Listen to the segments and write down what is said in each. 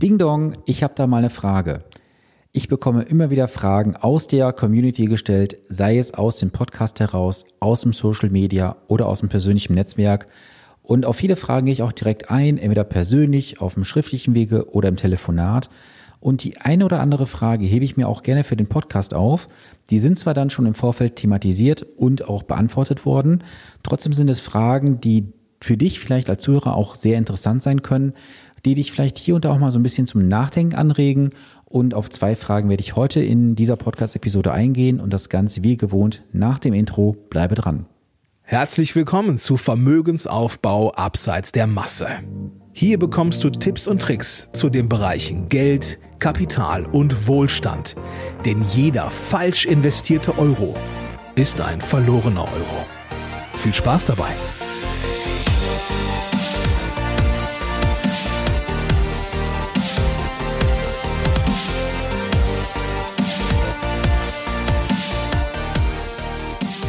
Ding Dong, ich habe da mal eine Frage. Ich bekomme immer wieder Fragen aus der Community gestellt, sei es aus dem Podcast heraus, aus dem Social Media oder aus dem persönlichen Netzwerk. Und auf viele Fragen gehe ich auch direkt ein, entweder persönlich, auf dem schriftlichen Wege oder im Telefonat. Und die eine oder andere Frage hebe ich mir auch gerne für den Podcast auf. Die sind zwar dann schon im Vorfeld thematisiert und auch beantwortet worden. Trotzdem sind es Fragen, die für dich vielleicht als Zuhörer auch sehr interessant sein können, die dich vielleicht hier und da auch mal so ein bisschen zum Nachdenken anregen. Und auf zwei Fragen werde ich heute in dieser Podcast-Episode eingehen und das Ganze wie gewohnt nach dem Intro. Bleibe dran. Herzlich willkommen zu Vermögensaufbau abseits der Masse. Hier bekommst du Tipps und Tricks zu den Bereichen Geld, Kapital und Wohlstand. Denn jeder falsch investierte Euro ist ein verlorener Euro. Viel Spaß dabei!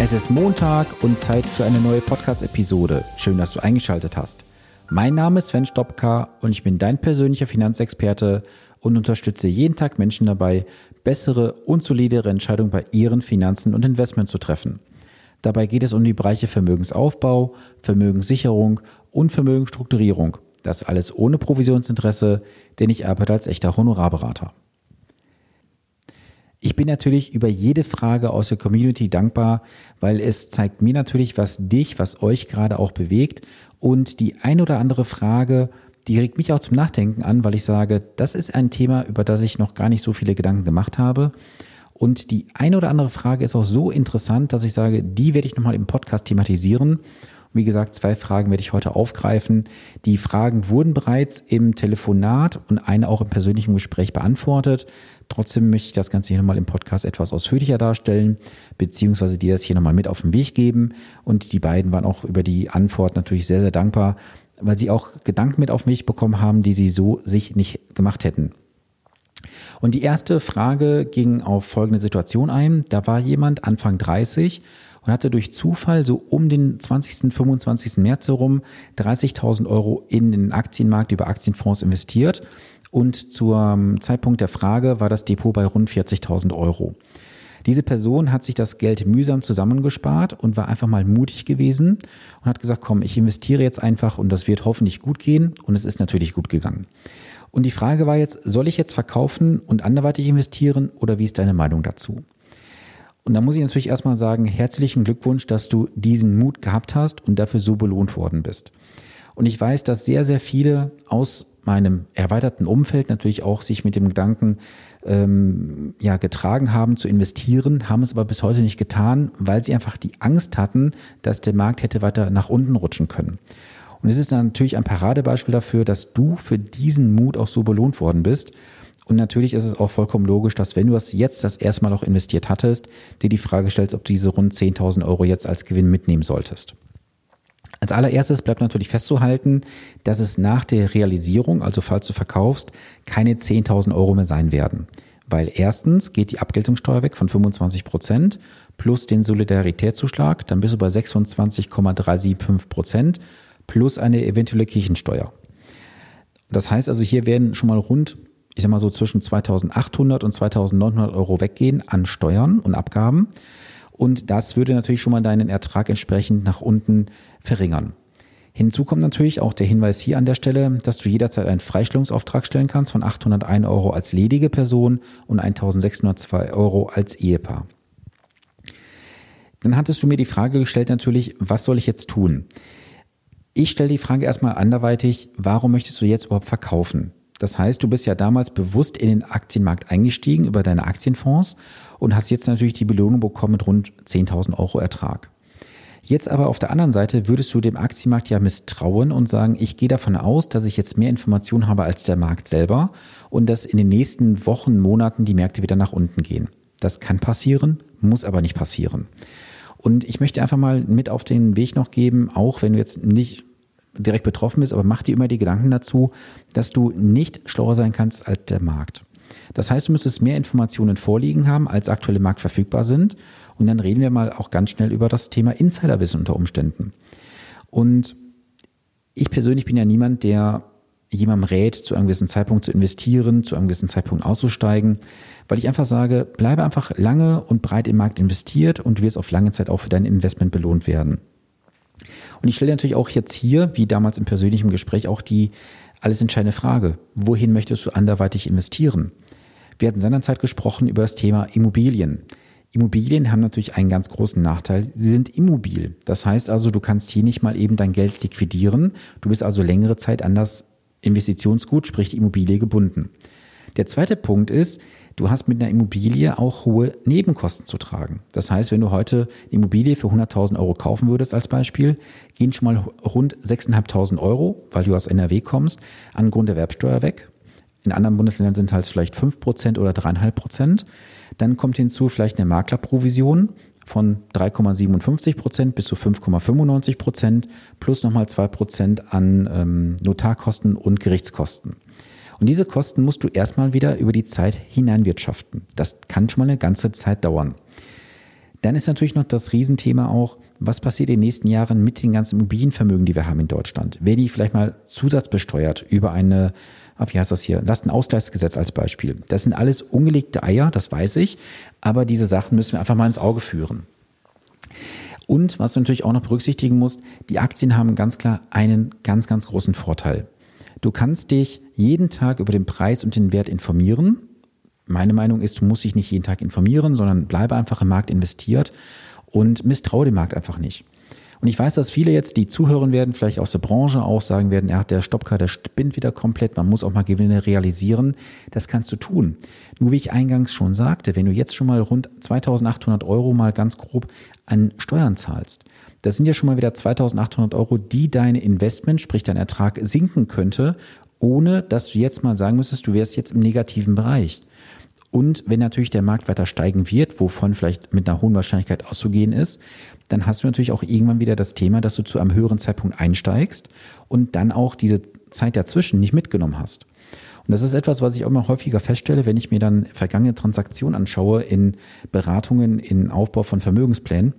Es ist Montag und Zeit für eine neue Podcast-Episode. Schön, dass du eingeschaltet hast. Mein Name ist Sven Stopka und ich bin dein persönlicher Finanzexperte und unterstütze jeden Tag Menschen dabei, bessere und solidere Entscheidungen bei ihren Finanzen und Investments zu treffen. Dabei geht es um die Bereiche Vermögensaufbau, Vermögenssicherung und Vermögensstrukturierung. Das alles ohne Provisionsinteresse, denn ich arbeite als echter Honorarberater. Ich bin natürlich über jede Frage aus der Community dankbar, weil es zeigt mir natürlich, was dich, was euch gerade auch bewegt. Und die ein oder andere Frage, die regt mich auch zum Nachdenken an, weil ich sage, das ist ein Thema, über das ich noch gar nicht so viele Gedanken gemacht habe. Und die eine oder andere Frage ist auch so interessant, dass ich sage, die werde ich nochmal im Podcast thematisieren. Wie gesagt, zwei Fragen werde ich heute aufgreifen. Die Fragen wurden bereits im Telefonat und eine auch im persönlichen Gespräch beantwortet. Trotzdem möchte ich das Ganze hier nochmal im Podcast etwas ausführlicher darstellen, beziehungsweise dir das hier nochmal mit auf den Weg geben. Und die beiden waren auch über die Antwort natürlich sehr, sehr dankbar, weil sie auch Gedanken mit auf mich bekommen haben, die sie so sich nicht gemacht hätten. Und die erste Frage ging auf folgende Situation ein. Da war jemand Anfang 30 und hatte durch Zufall so um den 20., 25. März herum 30.000 Euro in den Aktienmarkt über Aktienfonds investiert. Und zum Zeitpunkt der Frage war das Depot bei rund 40.000 Euro. Diese Person hat sich das Geld mühsam zusammengespart und war einfach mal mutig gewesen und hat gesagt, komm, ich investiere jetzt einfach und das wird hoffentlich gut gehen. Und es ist natürlich gut gegangen. Und die Frage war jetzt, soll ich jetzt verkaufen und anderweitig investieren oder wie ist deine Meinung dazu? Und da muss ich natürlich erstmal sagen, herzlichen Glückwunsch, dass du diesen Mut gehabt hast und dafür so belohnt worden bist. Und ich weiß, dass sehr, sehr viele aus meinem erweiterten Umfeld natürlich auch sich mit dem Gedanken ähm, ja, getragen haben zu investieren, haben es aber bis heute nicht getan, weil sie einfach die Angst hatten, dass der Markt hätte weiter nach unten rutschen können. Und es ist natürlich ein Paradebeispiel dafür, dass du für diesen Mut auch so belohnt worden bist. Und natürlich ist es auch vollkommen logisch, dass wenn du es jetzt das erste Mal auch investiert hattest, dir die Frage stellst, ob du diese rund 10.000 Euro jetzt als Gewinn mitnehmen solltest. Als allererstes bleibt natürlich festzuhalten, dass es nach der Realisierung, also falls du verkaufst, keine 10.000 Euro mehr sein werden. Weil erstens geht die Abgeltungssteuer weg von 25 Prozent plus den Solidaritätszuschlag, dann bist du bei 26,375 Prozent plus eine eventuelle Kirchensteuer. Das heißt also, hier werden schon mal rund, ich sag mal so zwischen 2800 und 2900 Euro weggehen an Steuern und Abgaben. Und das würde natürlich schon mal deinen Ertrag entsprechend nach unten verringern. Hinzu kommt natürlich auch der Hinweis hier an der Stelle, dass du jederzeit einen Freistellungsauftrag stellen kannst von 801 Euro als ledige Person und 1602 Euro als Ehepaar. Dann hattest du mir die Frage gestellt natürlich, was soll ich jetzt tun? Ich stelle die Frage erstmal anderweitig, warum möchtest du jetzt überhaupt verkaufen? Das heißt, du bist ja damals bewusst in den Aktienmarkt eingestiegen über deine Aktienfonds und hast jetzt natürlich die Belohnung bekommen mit rund 10.000 Euro Ertrag. Jetzt aber auf der anderen Seite würdest du dem Aktienmarkt ja misstrauen und sagen, ich gehe davon aus, dass ich jetzt mehr Informationen habe als der Markt selber und dass in den nächsten Wochen, Monaten die Märkte wieder nach unten gehen. Das kann passieren, muss aber nicht passieren. Und ich möchte einfach mal mit auf den Weg noch geben, auch wenn du jetzt nicht direkt betroffen bist, aber mach dir immer die Gedanken dazu, dass du nicht schlauer sein kannst als der Markt. Das heißt, du müsstest mehr Informationen vorliegen haben, als aktuell im Markt verfügbar sind. Und dann reden wir mal auch ganz schnell über das Thema Insiderwissen unter Umständen. Und ich persönlich bin ja niemand, der jemandem rät, zu einem gewissen Zeitpunkt zu investieren, zu einem gewissen Zeitpunkt auszusteigen, weil ich einfach sage, bleibe einfach lange und breit im Markt investiert und du wirst auf lange Zeit auch für dein Investment belohnt werden. Und ich stelle natürlich auch jetzt hier, wie damals im persönlichen Gespräch, auch die alles entscheidende Frage. Wohin möchtest du anderweitig investieren? Wir hatten seinerzeit gesprochen über das Thema Immobilien. Immobilien haben natürlich einen ganz großen Nachteil. Sie sind immobil. Das heißt also, du kannst hier nicht mal eben dein Geld liquidieren. Du bist also längere Zeit an das Investitionsgut, sprich die Immobilie, gebunden. Der zweite Punkt ist, du hast mit einer Immobilie auch hohe Nebenkosten zu tragen. Das heißt, wenn du heute eine Immobilie für 100.000 Euro kaufen würdest als Beispiel, gehen schon mal rund 6.500 Euro, weil du aus NRW kommst, an Grunderwerbsteuer weg. In anderen Bundesländern sind halt vielleicht 5% oder 3,5%. Dann kommt hinzu vielleicht eine Maklerprovision von 3,57% bis zu 5,95% plus nochmal 2% an ähm, Notarkosten und Gerichtskosten. Und diese Kosten musst du erstmal wieder über die Zeit hineinwirtschaften. Das kann schon mal eine ganze Zeit dauern. Dann ist natürlich noch das Riesenthema auch, was passiert in den nächsten Jahren mit den ganzen Immobilienvermögen, die wir haben in Deutschland? Werden die vielleicht mal zusatzbesteuert über eine, ah, wie heißt das hier, Lastenausgleichsgesetz als Beispiel? Das sind alles ungelegte Eier, das weiß ich, aber diese Sachen müssen wir einfach mal ins Auge führen. Und was du natürlich auch noch berücksichtigen musst, die Aktien haben ganz klar einen ganz, ganz großen Vorteil. Du kannst dich jeden Tag über den Preis und den Wert informieren. Meine Meinung ist, du musst dich nicht jeden Tag informieren, sondern bleibe einfach im Markt investiert und misstraue dem Markt einfach nicht. Und ich weiß, dass viele jetzt, die zuhören werden, vielleicht aus der Branche auch sagen werden, ja, der Stoppcar, der spinnt wieder komplett, man muss auch mal Gewinne realisieren. Das kannst du tun. Nur wie ich eingangs schon sagte, wenn du jetzt schon mal rund 2800 Euro mal ganz grob an Steuern zahlst, das sind ja schon mal wieder 2800 Euro, die dein Investment, sprich dein Ertrag, sinken könnte, ohne dass du jetzt mal sagen müsstest, du wärst jetzt im negativen Bereich. Und wenn natürlich der Markt weiter steigen wird, wovon vielleicht mit einer hohen Wahrscheinlichkeit auszugehen ist, dann hast du natürlich auch irgendwann wieder das Thema, dass du zu einem höheren Zeitpunkt einsteigst und dann auch diese Zeit dazwischen nicht mitgenommen hast. Und das ist etwas, was ich auch immer häufiger feststelle, wenn ich mir dann vergangene Transaktionen anschaue in Beratungen, in Aufbau von Vermögensplänen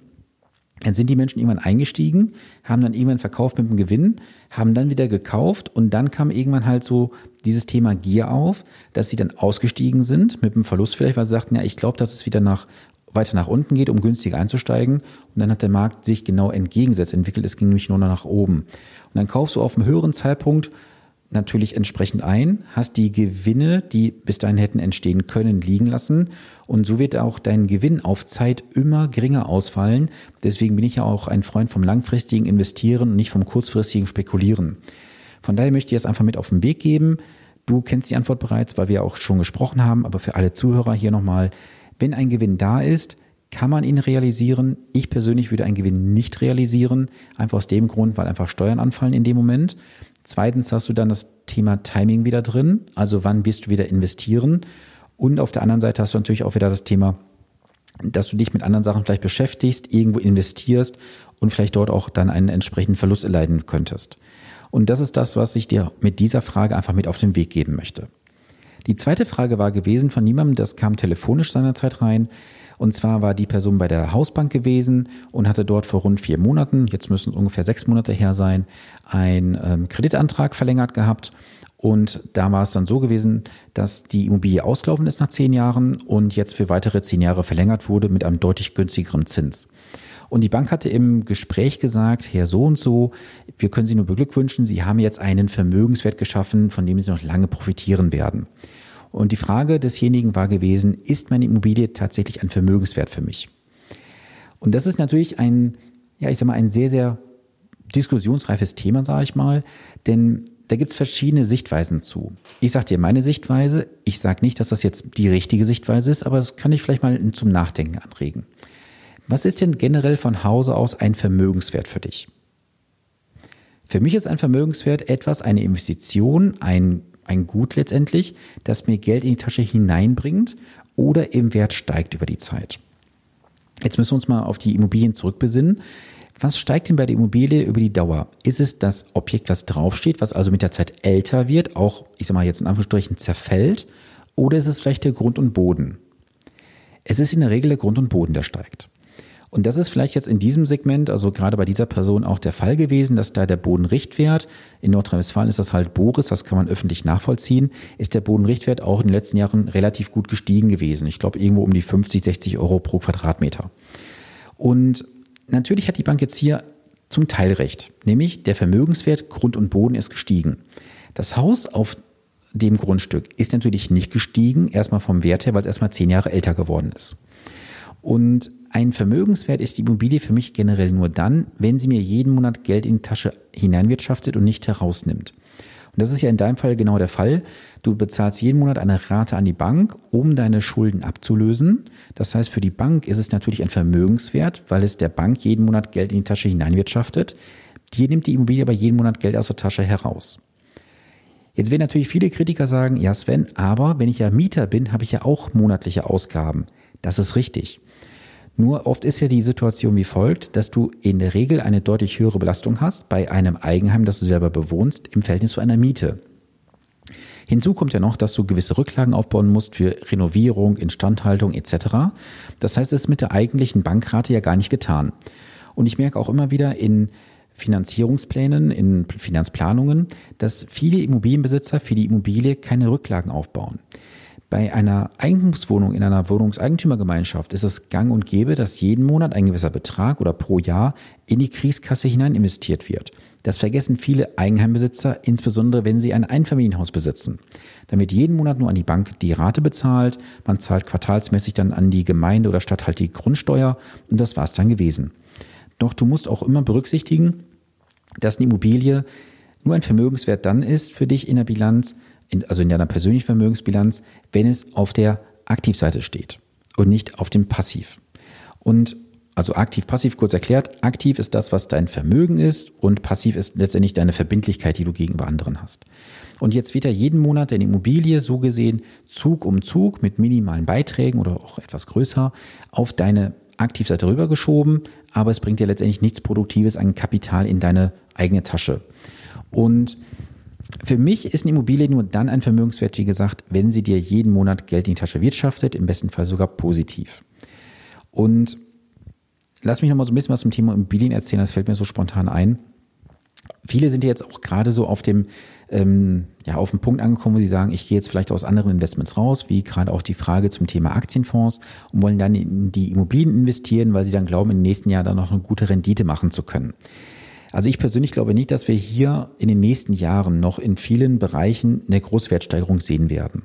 dann sind die Menschen irgendwann eingestiegen, haben dann irgendwann verkauft mit einem Gewinn, haben dann wieder gekauft und dann kam irgendwann halt so dieses Thema Gier auf, dass sie dann ausgestiegen sind mit einem Verlust vielleicht, weil sie sagten, ja, ich glaube, dass es wieder nach weiter nach unten geht, um günstiger einzusteigen. Und dann hat der Markt sich genau entgegensetzt entwickelt. Es ging nämlich nur noch nach oben. Und dann kaufst du auf einem höheren Zeitpunkt natürlich entsprechend ein, hast die Gewinne, die bis dahin hätten entstehen können, liegen lassen und so wird auch dein Gewinn auf Zeit immer geringer ausfallen. Deswegen bin ich ja auch ein Freund vom langfristigen Investieren und nicht vom kurzfristigen Spekulieren. Von daher möchte ich jetzt einfach mit auf den Weg geben. Du kennst die Antwort bereits, weil wir auch schon gesprochen haben, aber für alle Zuhörer hier nochmal, wenn ein Gewinn da ist, kann man ihn realisieren. Ich persönlich würde einen Gewinn nicht realisieren, einfach aus dem Grund, weil einfach Steuern anfallen in dem Moment. Zweitens hast du dann das Thema Timing wieder drin, also wann wirst du wieder investieren. Und auf der anderen Seite hast du natürlich auch wieder das Thema, dass du dich mit anderen Sachen vielleicht beschäftigst, irgendwo investierst und vielleicht dort auch dann einen entsprechenden Verlust erleiden könntest. Und das ist das, was ich dir mit dieser Frage einfach mit auf den Weg geben möchte. Die zweite Frage war gewesen von niemandem, das kam telefonisch seinerzeit rein. Und zwar war die Person bei der Hausbank gewesen und hatte dort vor rund vier Monaten, jetzt müssen es ungefähr sechs Monate her sein, einen ähm, Kreditantrag verlängert gehabt. Und da war es dann so gewesen, dass die Immobilie ausgelaufen ist nach zehn Jahren und jetzt für weitere zehn Jahre verlängert wurde mit einem deutlich günstigeren Zins. Und die Bank hatte im Gespräch gesagt, Herr so und so, wir können Sie nur beglückwünschen, Sie haben jetzt einen Vermögenswert geschaffen, von dem Sie noch lange profitieren werden. Und die Frage desjenigen war gewesen, ist meine Immobilie tatsächlich ein Vermögenswert für mich? Und das ist natürlich ein, ja, ich sag mal, ein sehr, sehr diskussionsreifes Thema, sage ich mal, denn da gibt es verschiedene Sichtweisen zu. Ich sage dir meine Sichtweise, ich sage nicht, dass das jetzt die richtige Sichtweise ist, aber das kann ich vielleicht mal zum Nachdenken anregen. Was ist denn generell von Hause aus ein Vermögenswert für dich? Für mich ist ein Vermögenswert etwas, eine Investition, ein ein Gut letztendlich, das mir Geld in die Tasche hineinbringt oder im Wert steigt über die Zeit. Jetzt müssen wir uns mal auf die Immobilien zurückbesinnen. Was steigt denn bei der Immobilie über die Dauer? Ist es das Objekt, was draufsteht, was also mit der Zeit älter wird, auch, ich sag mal jetzt in Anführungsstrichen, zerfällt? Oder ist es vielleicht der Grund und Boden? Es ist in der Regel der Grund und Boden, der steigt. Und das ist vielleicht jetzt in diesem Segment, also gerade bei dieser Person auch der Fall gewesen, dass da der Bodenrichtwert, in Nordrhein-Westfalen ist das halt Boris, das kann man öffentlich nachvollziehen, ist der Bodenrichtwert auch in den letzten Jahren relativ gut gestiegen gewesen. Ich glaube irgendwo um die 50, 60 Euro pro Quadratmeter. Und natürlich hat die Bank jetzt hier zum Teil recht, nämlich der Vermögenswert Grund und Boden ist gestiegen. Das Haus auf dem Grundstück ist natürlich nicht gestiegen, erstmal vom Wert her, weil es erstmal zehn Jahre älter geworden ist. Und ein Vermögenswert ist die Immobilie für mich generell nur dann, wenn sie mir jeden Monat Geld in die Tasche hineinwirtschaftet und nicht herausnimmt. Und das ist ja in deinem Fall genau der Fall. Du bezahlst jeden Monat eine Rate an die Bank, um deine Schulden abzulösen. Das heißt, für die Bank ist es natürlich ein Vermögenswert, weil es der Bank jeden Monat Geld in die Tasche hineinwirtschaftet. Dir nimmt die Immobilie aber jeden Monat Geld aus der Tasche heraus. Jetzt werden natürlich viele Kritiker sagen, ja Sven, aber wenn ich ja Mieter bin, habe ich ja auch monatliche Ausgaben. Das ist richtig. Nur oft ist ja die Situation wie folgt, dass du in der Regel eine deutlich höhere Belastung hast bei einem Eigenheim, das du selber bewohnst, im Verhältnis zu einer Miete. Hinzu kommt ja noch, dass du gewisse Rücklagen aufbauen musst für Renovierung, Instandhaltung etc. Das heißt, es ist mit der eigentlichen Bankrate ja gar nicht getan. Und ich merke auch immer wieder in Finanzierungsplänen, in Finanzplanungen, dass viele Immobilienbesitzer für die Immobilie keine Rücklagen aufbauen. Bei einer Eigentumswohnung in einer Wohnungseigentümergemeinschaft ist es gang und gäbe, dass jeden Monat ein gewisser Betrag oder pro Jahr in die Kriegskasse hinein investiert wird. Das vergessen viele Eigenheimbesitzer, insbesondere wenn sie ein Einfamilienhaus besitzen. Wird jeden Monat nur an die Bank die Rate bezahlt, man zahlt quartalsmäßig dann an die Gemeinde oder Stadt halt die Grundsteuer und das war es dann gewesen. Doch du musst auch immer berücksichtigen, dass eine Immobilie nur ein Vermögenswert dann ist für dich in der Bilanz, in, also in deiner persönlichen Vermögensbilanz, wenn es auf der Aktivseite steht und nicht auf dem Passiv. Und also aktiv, passiv kurz erklärt, aktiv ist das, was dein Vermögen ist und passiv ist letztendlich deine Verbindlichkeit, die du gegenüber anderen hast. Und jetzt wird ja jeden Monat deine Immobilie so gesehen Zug um Zug mit minimalen Beiträgen oder auch etwas größer auf deine Aktivseite rübergeschoben, aber es bringt dir letztendlich nichts Produktives an Kapital in deine eigene Tasche. Und für mich ist eine Immobilie nur dann ein Vermögenswert, wie gesagt, wenn sie dir jeden Monat Geld in die Tasche wirtschaftet, im besten Fall sogar positiv. Und lass mich noch mal so ein bisschen was zum Thema Immobilien erzählen, das fällt mir so spontan ein. Viele sind jetzt auch gerade so auf dem, ähm, ja, auf dem Punkt angekommen, wo sie sagen, ich gehe jetzt vielleicht aus anderen Investments raus, wie gerade auch die Frage zum Thema Aktienfonds und wollen dann in die Immobilien investieren, weil sie dann glauben, im nächsten Jahr dann noch eine gute Rendite machen zu können. Also ich persönlich glaube nicht, dass wir hier in den nächsten Jahren noch in vielen Bereichen eine Großwertsteigerung sehen werden.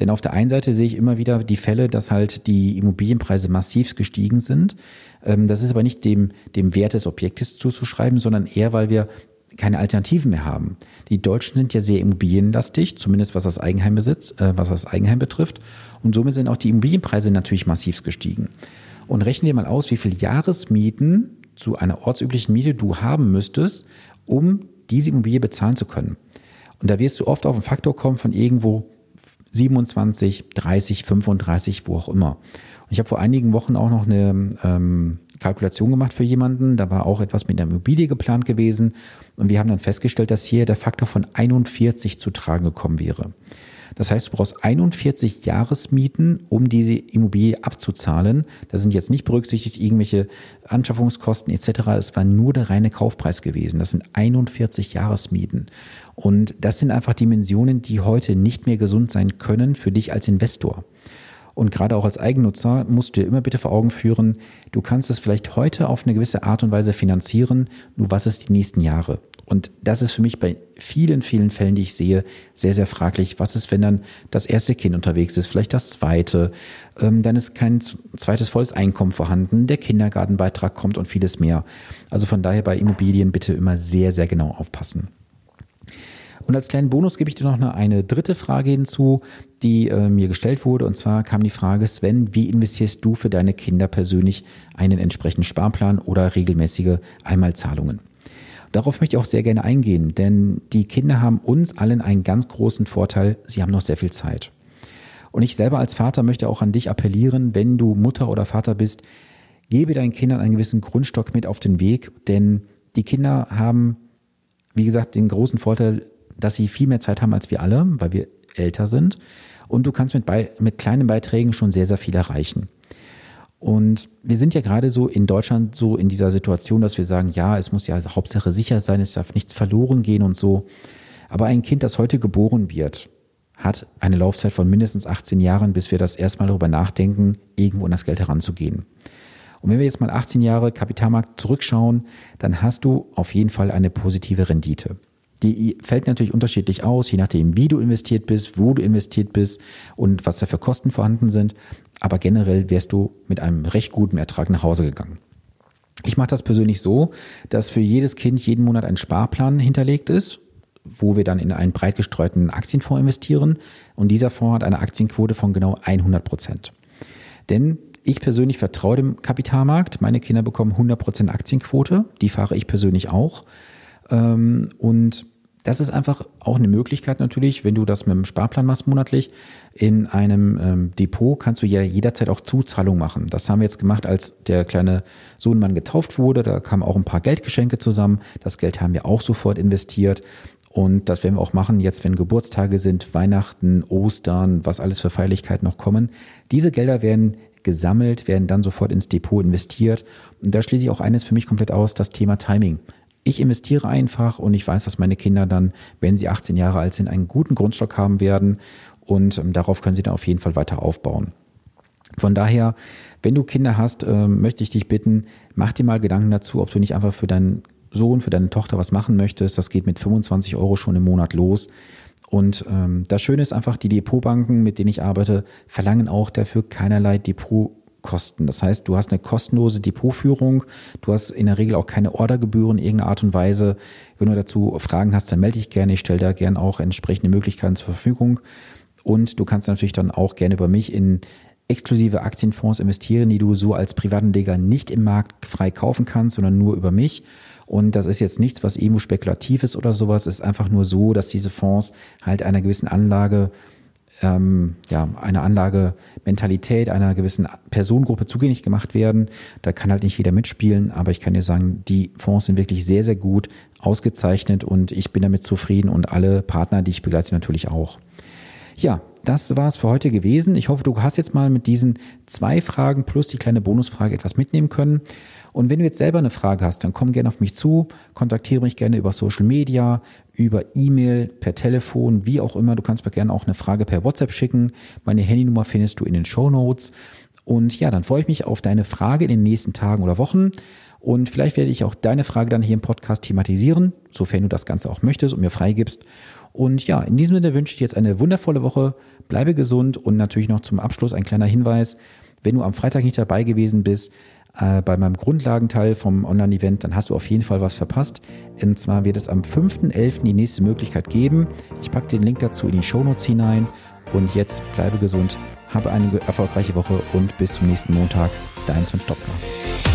Denn auf der einen Seite sehe ich immer wieder die Fälle, dass halt die Immobilienpreise massiv gestiegen sind. Ähm, das ist aber nicht dem, dem Wert des Objektes zuzuschreiben, sondern eher, weil wir keine Alternativen mehr haben. Die Deutschen sind ja sehr immobilienlastig, zumindest was das Eigenheimbesitz, äh, was das Eigenheim betrifft. Und somit sind auch die Immobilienpreise natürlich massiv gestiegen. Und rechnen wir mal aus, wie viel Jahresmieten zu einer ortsüblichen Miete du haben müsstest, um diese Immobilie bezahlen zu können. Und da wirst du oft auf einen Faktor kommen von irgendwo 27, 30, 35, wo auch immer. Und ich habe vor einigen Wochen auch noch eine ähm, Kalkulation gemacht für jemanden. Da war auch etwas mit der Immobilie geplant gewesen. Und wir haben dann festgestellt, dass hier der Faktor von 41 zu tragen gekommen wäre. Das heißt, du brauchst 41 Jahresmieten, um diese Immobilie abzuzahlen. Da sind jetzt nicht berücksichtigt irgendwelche Anschaffungskosten etc. Es war nur der reine Kaufpreis gewesen. Das sind 41 Jahresmieten. Und das sind einfach Dimensionen, die heute nicht mehr gesund sein können für dich als Investor. Und gerade auch als Eigennutzer musst du dir immer bitte vor Augen führen, du kannst es vielleicht heute auf eine gewisse Art und Weise finanzieren, nur was ist die nächsten Jahre? Und das ist für mich bei vielen, vielen Fällen, die ich sehe, sehr, sehr fraglich. Was ist, wenn dann das erste Kind unterwegs ist, vielleicht das zweite, ähm, dann ist kein zweites volles Einkommen vorhanden, der Kindergartenbeitrag kommt und vieles mehr. Also von daher bei Immobilien bitte immer sehr, sehr genau aufpassen. Und als kleinen Bonus gebe ich dir noch eine, eine dritte Frage hinzu, die äh, mir gestellt wurde. Und zwar kam die Frage, Sven, wie investierst du für deine Kinder persönlich einen entsprechenden Sparplan oder regelmäßige Einmalzahlungen? Darauf möchte ich auch sehr gerne eingehen, denn die Kinder haben uns allen einen ganz großen Vorteil, sie haben noch sehr viel Zeit. Und ich selber als Vater möchte auch an dich appellieren, wenn du Mutter oder Vater bist, gebe deinen Kindern einen gewissen Grundstock mit auf den Weg, denn die Kinder haben, wie gesagt, den großen Vorteil, dass sie viel mehr Zeit haben als wir alle, weil wir älter sind. Und du kannst mit, bei, mit kleinen Beiträgen schon sehr, sehr viel erreichen. Und wir sind ja gerade so in Deutschland so in dieser Situation, dass wir sagen, ja, es muss ja Hauptsache sicher sein, es darf nichts verloren gehen und so. Aber ein Kind, das heute geboren wird, hat eine Laufzeit von mindestens 18 Jahren, bis wir das erstmal darüber nachdenken, irgendwo an das Geld heranzugehen. Und wenn wir jetzt mal 18 Jahre Kapitalmarkt zurückschauen, dann hast du auf jeden Fall eine positive Rendite. Die fällt natürlich unterschiedlich aus, je nachdem, wie du investiert bist, wo du investiert bist und was da für Kosten vorhanden sind. Aber generell wärst du mit einem recht guten Ertrag nach Hause gegangen. Ich mache das persönlich so, dass für jedes Kind jeden Monat ein Sparplan hinterlegt ist, wo wir dann in einen breit gestreuten Aktienfonds investieren. Und dieser Fonds hat eine Aktienquote von genau 100 Prozent. Denn ich persönlich vertraue dem Kapitalmarkt. Meine Kinder bekommen 100 Prozent Aktienquote. Die fahre ich persönlich auch. Ähm, und das ist einfach auch eine Möglichkeit natürlich, wenn du das mit dem Sparplan machst monatlich. In einem ähm, Depot kannst du ja jederzeit auch Zuzahlung machen. Das haben wir jetzt gemacht, als der kleine Sohnemann getauft wurde. Da kamen auch ein paar Geldgeschenke zusammen. Das Geld haben wir auch sofort investiert. Und das werden wir auch machen jetzt, wenn Geburtstage sind, Weihnachten, Ostern, was alles für Feierlichkeiten noch kommen. Diese Gelder werden gesammelt, werden dann sofort ins Depot investiert. Und da schließe ich auch eines für mich komplett aus, das Thema Timing. Ich investiere einfach und ich weiß, dass meine Kinder dann, wenn sie 18 Jahre alt sind, einen guten Grundstock haben werden und ähm, darauf können sie dann auf jeden Fall weiter aufbauen. Von daher, wenn du Kinder hast, äh, möchte ich dich bitten, mach dir mal Gedanken dazu, ob du nicht einfach für deinen Sohn, für deine Tochter was machen möchtest, das geht mit 25 Euro schon im Monat los. Und ähm, das Schöne ist einfach, die Depotbanken, mit denen ich arbeite, verlangen auch dafür keinerlei Depotkosten. Das heißt, du hast eine kostenlose Depotführung, du hast in der Regel auch keine Ordergebühren in irgendeiner Art und Weise. Wenn du dazu Fragen hast, dann melde dich gerne. Ich stelle da gerne auch entsprechende Möglichkeiten zur Verfügung. Und du kannst natürlich dann auch gerne über mich in exklusive Aktienfonds investieren, die du so als Privatanleger nicht im Markt frei kaufen kannst, sondern nur über mich. Und das ist jetzt nichts, was irgendwo spekulativ ist oder sowas. Es ist einfach nur so, dass diese Fonds halt einer gewissen Anlage, ähm, ja, einer Anlagementalität, einer gewissen Personengruppe zugänglich gemacht werden. Da kann halt nicht jeder mitspielen, aber ich kann dir sagen, die Fonds sind wirklich sehr, sehr gut ausgezeichnet und ich bin damit zufrieden und alle Partner, die ich begleite, natürlich auch. Ja, das war es für heute gewesen. Ich hoffe, du hast jetzt mal mit diesen zwei Fragen plus die kleine Bonusfrage etwas mitnehmen können. Und wenn du jetzt selber eine Frage hast, dann komm gerne auf mich zu, kontaktiere mich gerne über Social Media, über E-Mail, per Telefon, wie auch immer. Du kannst mir gerne auch eine Frage per WhatsApp schicken. Meine Handynummer findest du in den Show Notes. Und ja, dann freue ich mich auf deine Frage in den nächsten Tagen oder Wochen. Und vielleicht werde ich auch deine Frage dann hier im Podcast thematisieren, sofern du das Ganze auch möchtest und mir freigibst. Und ja, in diesem Sinne wünsche ich dir jetzt eine wundervolle Woche. Bleibe gesund und natürlich noch zum Abschluss ein kleiner Hinweis. Wenn du am Freitag nicht dabei gewesen bist, äh, bei meinem Grundlagenteil vom Online-Event, dann hast du auf jeden Fall was verpasst. Und zwar wird es am 5.11. die nächste Möglichkeit geben. Ich packe den Link dazu in die Shownotes hinein. Und jetzt bleibe gesund, habe eine erfolgreiche Woche und bis zum nächsten Montag. Dein Sven Stopka.